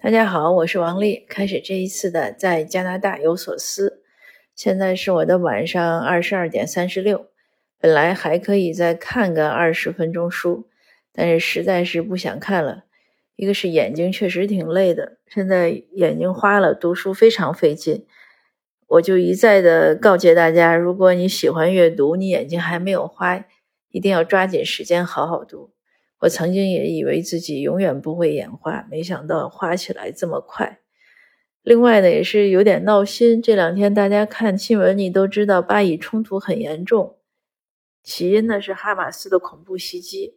大家好，我是王丽。开始这一次的在加拿大有所思。现在是我的晚上二十二点三十六。本来还可以再看个二十分钟书，但是实在是不想看了。一个是眼睛确实挺累的，现在眼睛花了，读书非常费劲。我就一再的告诫大家，如果你喜欢阅读，你眼睛还没有花，一定要抓紧时间好好读。我曾经也以为自己永远不会眼花，没想到花起来这么快。另外呢，也是有点闹心。这两天大家看新闻，你都知道巴以冲突很严重，起因呢是哈马斯的恐怖袭击，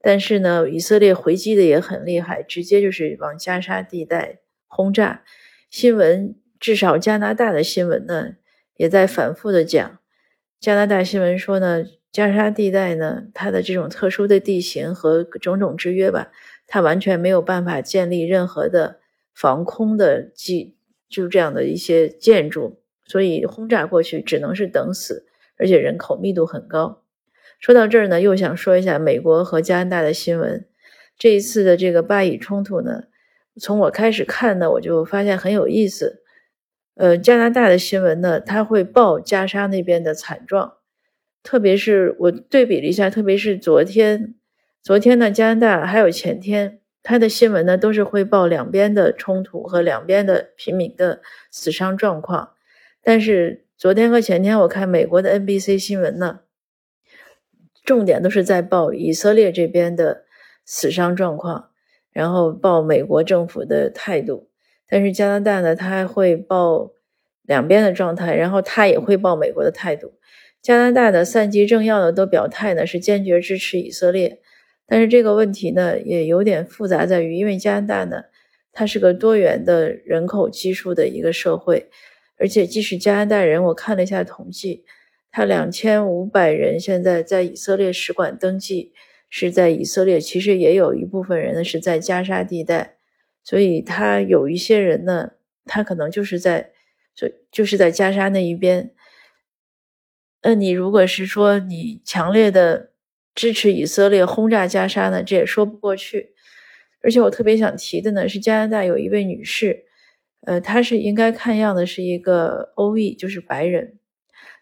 但是呢，以色列回击的也很厉害，直接就是往加沙地带轰炸。新闻至少加拿大的新闻呢，也在反复的讲。加拿大新闻说呢。加沙地带呢，它的这种特殊的地形和种种制约吧，它完全没有办法建立任何的防空的基，就这样的一些建筑，所以轰炸过去只能是等死，而且人口密度很高。说到这儿呢，又想说一下美国和加拿大的新闻。这一次的这个巴以冲突呢，从我开始看呢，我就发现很有意思。呃，加拿大的新闻呢，他会报加沙那边的惨状。特别是我对比了一下，特别是昨天，昨天呢，加拿大还有前天，它的新闻呢都是汇报两边的冲突和两边的平民的死伤状况。但是昨天和前天，我看美国的 NBC 新闻呢，重点都是在报以色列这边的死伤状况，然后报美国政府的态度。但是加拿大呢，他还会报两边的状态，然后他也会报美国的态度。加拿大的三级政要呢都表态呢是坚决支持以色列，但是这个问题呢也有点复杂，在于因为加拿大呢它是个多元的人口基数的一个社会，而且即使加拿大人，我看了一下统计，他两千五百人现在在以色列使馆登记是在以色列，其实也有一部分人呢是在加沙地带，所以他有一些人呢，他可能就是在就就是在加沙那一边。那你如果是说你强烈的支持以色列轰炸加沙呢，这也说不过去。而且我特别想提的呢是加拿大有一位女士，呃，她是应该看样的是一个欧裔，就是白人，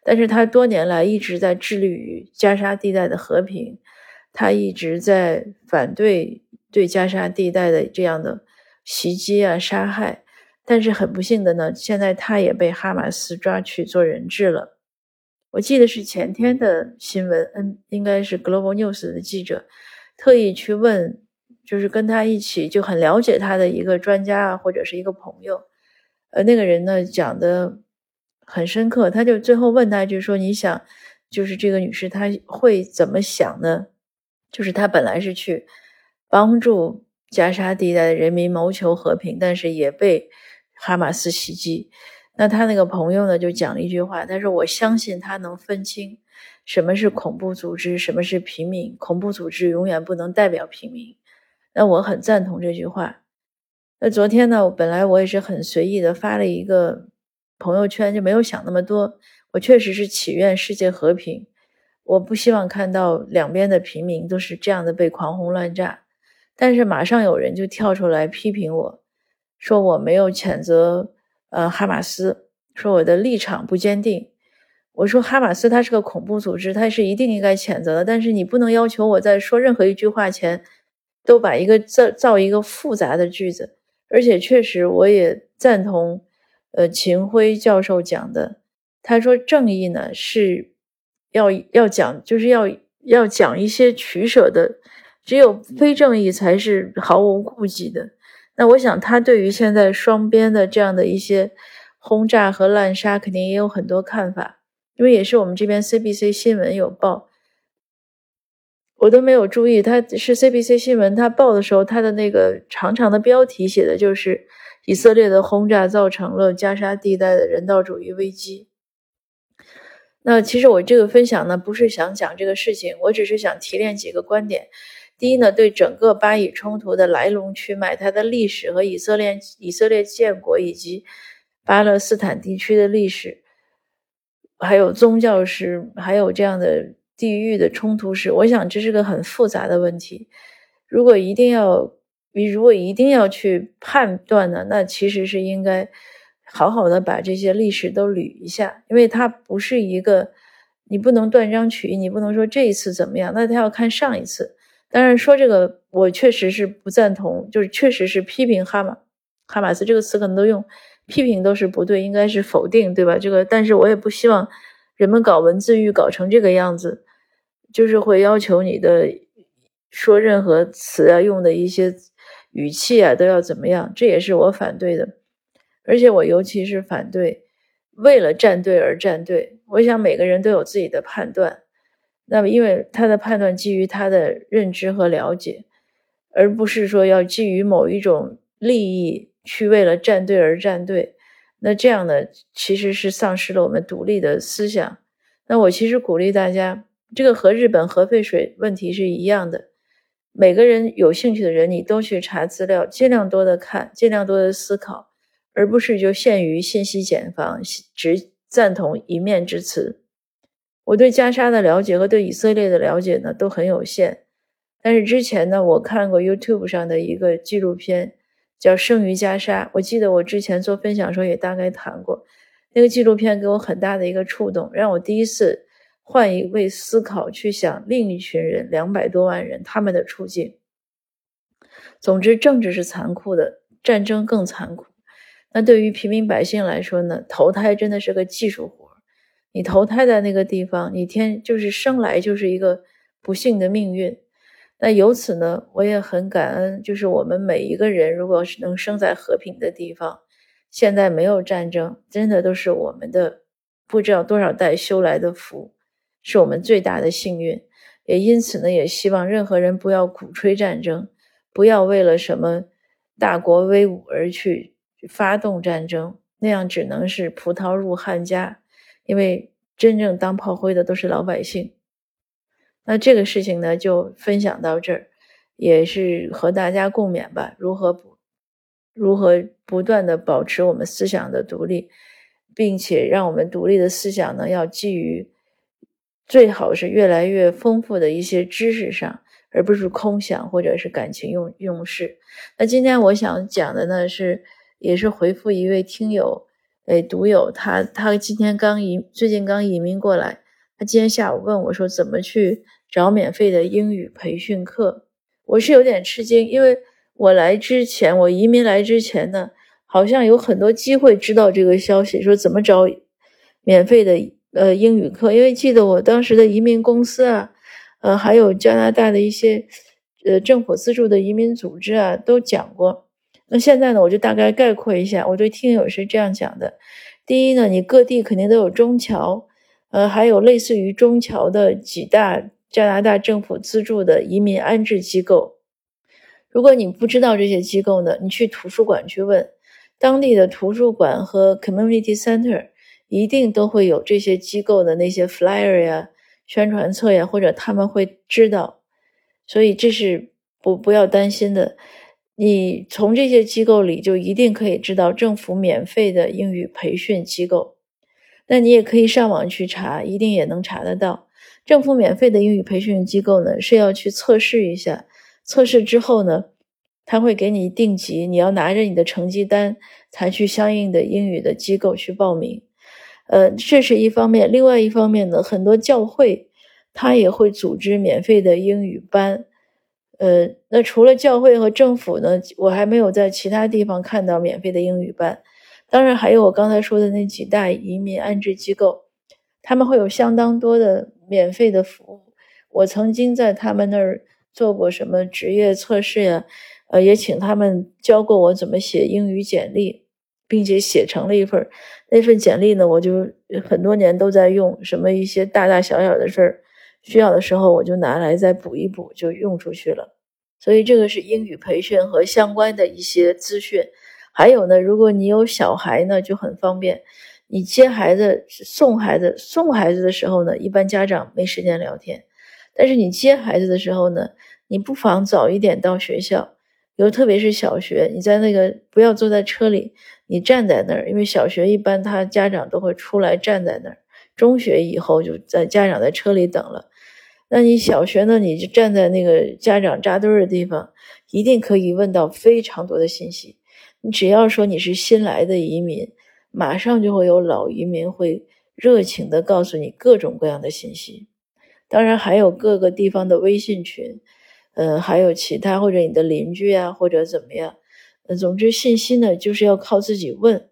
但是她多年来一直在致力于加沙地带的和平，她一直在反对对加沙地带的这样的袭击啊、杀害。但是很不幸的呢，现在她也被哈马斯抓去做人质了。我记得是前天的新闻，嗯，应该是 Global News 的记者特意去问，就是跟他一起就很了解他的一个专家啊，或者是一个朋友，呃，那个人呢讲的很深刻，他就最后问他，就是说你想，就是这个女士她会怎么想呢？就是她本来是去帮助加沙地带的人民谋求和平，但是也被哈马斯袭击。那他那个朋友呢，就讲了一句话，他说：“我相信他能分清什么是恐怖组织，什么是平民。恐怖组织永远不能代表平民。”那我很赞同这句话。那昨天呢，本来我也是很随意的发了一个朋友圈，就没有想那么多。我确实是祈愿世界和平，我不希望看到两边的平民都是这样的被狂轰乱炸。但是马上有人就跳出来批评我，说我没有谴责。呃，哈马斯说我的立场不坚定。我说哈马斯它是个恐怖组织，它是一定应该谴责的。但是你不能要求我在说任何一句话前都把一个造造一个复杂的句子。而且确实，我也赞同呃秦晖教授讲的，他说正义呢是要要讲，就是要要讲一些取舍的，只有非正义才是毫无顾忌的。那我想，他对于现在双边的这样的一些轰炸和滥杀，肯定也有很多看法。因为也是我们这边 CBC 新闻有报，我都没有注意，他是 CBC 新闻，他报的时候，他的那个长长的标题写的就是以色列的轰炸造成了加沙地带的人道主义危机。那其实我这个分享呢，不是想讲这个事情，我只是想提炼几个观点。第一呢，对整个巴以冲突的来龙去脉、它的历史和以色列以色列建国以及巴勒斯坦地区的历史，还有宗教史，还有这样的地域的冲突史，我想这是个很复杂的问题。如果一定要你如果一定要去判断呢，那其实是应该好好的把这些历史都捋一下，因为它不是一个，你不能断章取义，你不能说这一次怎么样，那他要看上一次。当然说这个，我确实是不赞同，就是确实是批评哈马哈马斯这个词可能都用批评都是不对，应该是否定，对吧？这个，但是我也不希望人们搞文字狱搞成这个样子，就是会要求你的说任何词啊用的一些。语气啊都要怎么样？这也是我反对的，而且我尤其是反对为了站队而站队。我想每个人都有自己的判断，那么因为他的判断基于他的认知和了解，而不是说要基于某一种利益去为了站队而站队。那这样呢，其实是丧失了我们独立的思想。那我其实鼓励大家，这个和日本核废水问题是一样的。每个人有兴趣的人，你都去查资料，尽量多的看，尽量多的思考，而不是就限于信息茧房，只赞同一面之词。我对加沙的了解和对以色列的了解呢都很有限，但是之前呢，我看过 YouTube 上的一个纪录片，叫《生于加沙》。我记得我之前做分享的时候也大概谈过，那个纪录片给我很大的一个触动，让我第一次。换一位思考去想另一群人，两百多万人他们的处境。总之，政治是残酷的，战争更残酷。那对于平民百姓来说呢？投胎真的是个技术活。你投胎在那个地方，你天就是生来就是一个不幸的命运。那由此呢，我也很感恩，就是我们每一个人，如果能生在和平的地方，现在没有战争，真的都是我们的不知道多少代修来的福。是我们最大的幸运，也因此呢，也希望任何人不要鼓吹战争，不要为了什么大国威武而去发动战争，那样只能是葡萄入汉家，因为真正当炮灰的都是老百姓。那这个事情呢，就分享到这儿，也是和大家共勉吧。如何不如何不断的保持我们思想的独立，并且让我们独立的思想呢，要基于。最好是越来越丰富的一些知识上，而不是空想或者是感情用用事。那今天我想讲的呢是，也是回复一位听友，哎，读友，他他今天刚移，最近刚移民过来，他今天下午问我说怎么去找免费的英语培训课。我是有点吃惊，因为我来之前，我移民来之前呢，好像有很多机会知道这个消息，说怎么找免费的。呃，英语课，因为记得我当时的移民公司啊，呃，还有加拿大的一些呃政府资助的移民组织啊，都讲过。那现在呢，我就大概概括一下，我对听友是这样讲的：第一呢，你各地肯定都有中侨，呃，还有类似于中侨的几大加拿大政府资助的移民安置机构。如果你不知道这些机构呢，你去图书馆去问当地的图书馆和 community center。一定都会有这些机构的那些 flyer 呀、宣传册呀，或者他们会知道，所以这是不不要担心的。你从这些机构里就一定可以知道政府免费的英语培训机构。那你也可以上网去查，一定也能查得到。政府免费的英语培训机构呢，是要去测试一下，测试之后呢，他会给你定级，你要拿着你的成绩单才去相应的英语的机构去报名。呃，这是一方面，另外一方面呢，很多教会他也会组织免费的英语班。呃，那除了教会和政府呢，我还没有在其他地方看到免费的英语班。当然，还有我刚才说的那几大移民安置机构，他们会有相当多的免费的服务。我曾经在他们那儿做过什么职业测试呀，呃，也请他们教过我怎么写英语简历。并且写成了一份那份简历呢，我就很多年都在用。什么一些大大小小的事儿需要的时候，我就拿来再补一补，就用出去了。所以这个是英语培训和相关的一些资讯。还有呢，如果你有小孩呢，就很方便。你接孩子、送孩子、送孩子的时候呢，一般家长没时间聊天。但是你接孩子的时候呢，你不妨早一点到学校。有特别是小学，你在那个不要坐在车里。你站在那儿，因为小学一般他家长都会出来站在那儿。中学以后就在家长在车里等了，那你小学呢？你就站在那个家长扎堆的地方，一定可以问到非常多的信息。你只要说你是新来的移民，马上就会有老移民会热情的告诉你各种各样的信息。当然还有各个地方的微信群，呃，还有其他或者你的邻居啊，或者怎么样。呃，总之信息呢就是要靠自己问。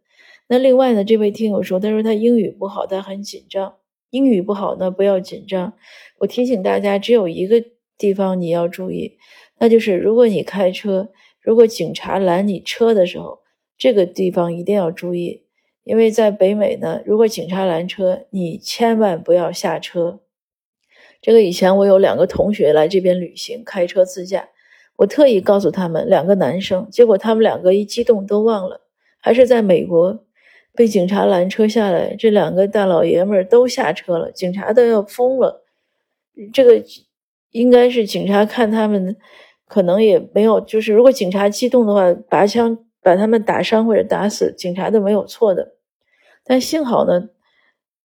那另外呢，这位听友说，他说他英语不好，他很紧张。英语不好呢，不要紧张。我提醒大家，只有一个地方你要注意，那就是如果你开车，如果警察拦你车的时候，这个地方一定要注意，因为在北美呢，如果警察拦车，你千万不要下车。这个以前我有两个同学来这边旅行，开车自驾，我特意告诉他们两个男生，结果他们两个一激动都忘了，还是在美国。被警察拦车下来，这两个大老爷们儿都下车了，警察都要疯了。这个应该是警察看他们，可能也没有，就是如果警察激动的话，拔枪把他们打伤或者打死，警察都没有错的。但幸好呢，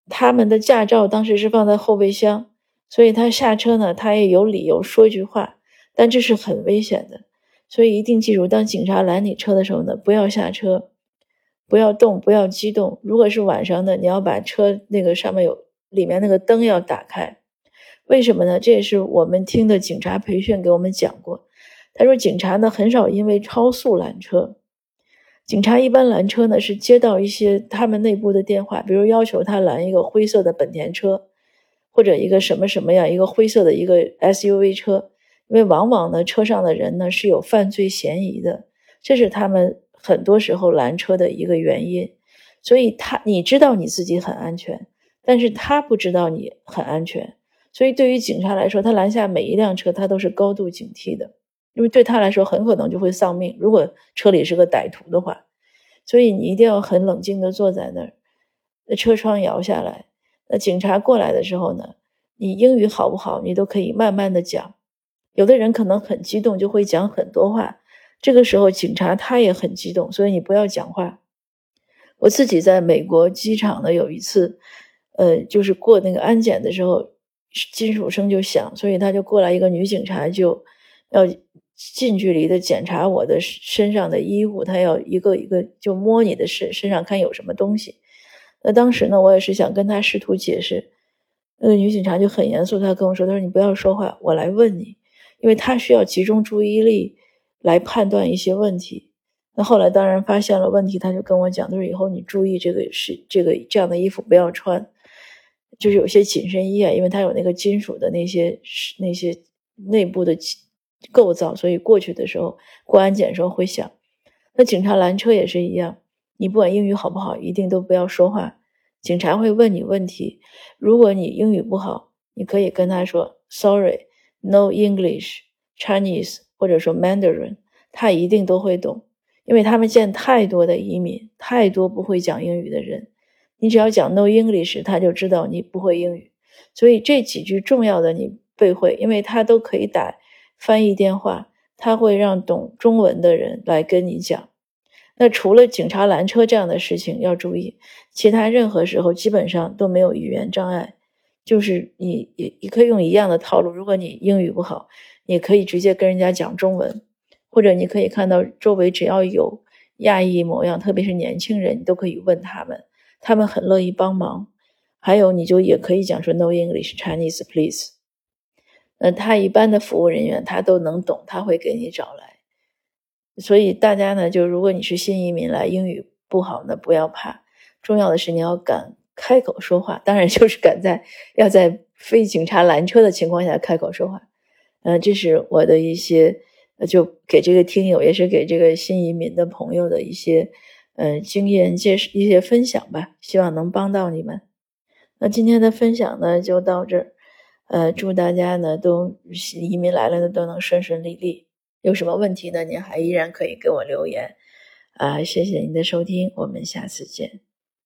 他们的驾照当时是放在后备箱，所以他下车呢，他也有理由说一句话。但这是很危险的，所以一定记住，当警察拦你车的时候呢，不要下车。不要动，不要激动。如果是晚上的，你要把车那个上面有里面那个灯要打开。为什么呢？这也是我们听的警察培训给我们讲过。他说，警察呢很少因为超速拦车。警察一般拦车呢是接到一些他们内部的电话，比如要求他拦一个灰色的本田车，或者一个什么什么样一个灰色的一个 SUV 车，因为往往呢车上的人呢是有犯罪嫌疑的，这是他们。很多时候拦车的一个原因，所以他你知道你自己很安全，但是他不知道你很安全，所以对于警察来说，他拦下每一辆车，他都是高度警惕的，因为对他来说很可能就会丧命。如果车里是个歹徒的话，所以你一定要很冷静的坐在那儿，那车窗摇下来，那警察过来的时候呢，你英语好不好，你都可以慢慢的讲，有的人可能很激动，就会讲很多话。这个时候，警察他也很激动，所以你不要讲话。我自己在美国机场呢，有一次，呃，就是过那个安检的时候，金属声就响，所以他就过来一个女警察，就要近距离的检查我的身上的衣物，他要一个一个就摸你的身身上看有什么东西。那当时呢，我也是想跟他试图解释，那个女警察就很严肃，她跟我说：“她说你不要说话，我来问你，因为她需要集中注意力。”来判断一些问题，那后来当然发现了问题，他就跟我讲，他说以后你注意这个是这个这样的衣服不要穿，就是有些紧身衣啊，因为它有那个金属的那些那些内部的构造，所以过去的时候过安检时候会响。那警察拦车也是一样，你不管英语好不好，一定都不要说话，警察会问你问题，如果你英语不好，你可以跟他说 Sorry，No English，Chinese。或者说 Mandarin，他一定都会懂，因为他们见太多的移民，太多不会讲英语的人。你只要讲 No English，他就知道你不会英语。所以这几句重要的你背会，因为他都可以打翻译电话，他会让懂中文的人来跟你讲。那除了警察拦车这样的事情要注意，其他任何时候基本上都没有语言障碍，就是你也也可以用一样的套路。如果你英语不好，你可以直接跟人家讲中文，或者你可以看到周围只要有亚裔模样，特别是年轻人，你都可以问他们，他们很乐意帮忙。还有，你就也可以讲说 “No English, Chinese, please”。那他一般的服务人员他都能懂，他会给你找来。所以大家呢，就如果你是新移民来，英语不好，呢不要怕，重要的是你要敢开口说话，当然 就是敢在要在非警察拦车的情况下开口说话。嗯，这是我的一些，就给这个听友，也是给这个新移民的朋友的一些，嗯，经验介绍一些分享吧，希望能帮到你们。那今天的分享呢，就到这儿。呃，祝大家呢都移民来了呢都能顺顺利利。有什么问题呢？您还依然可以给我留言。啊，谢谢您的收听，我们下次见。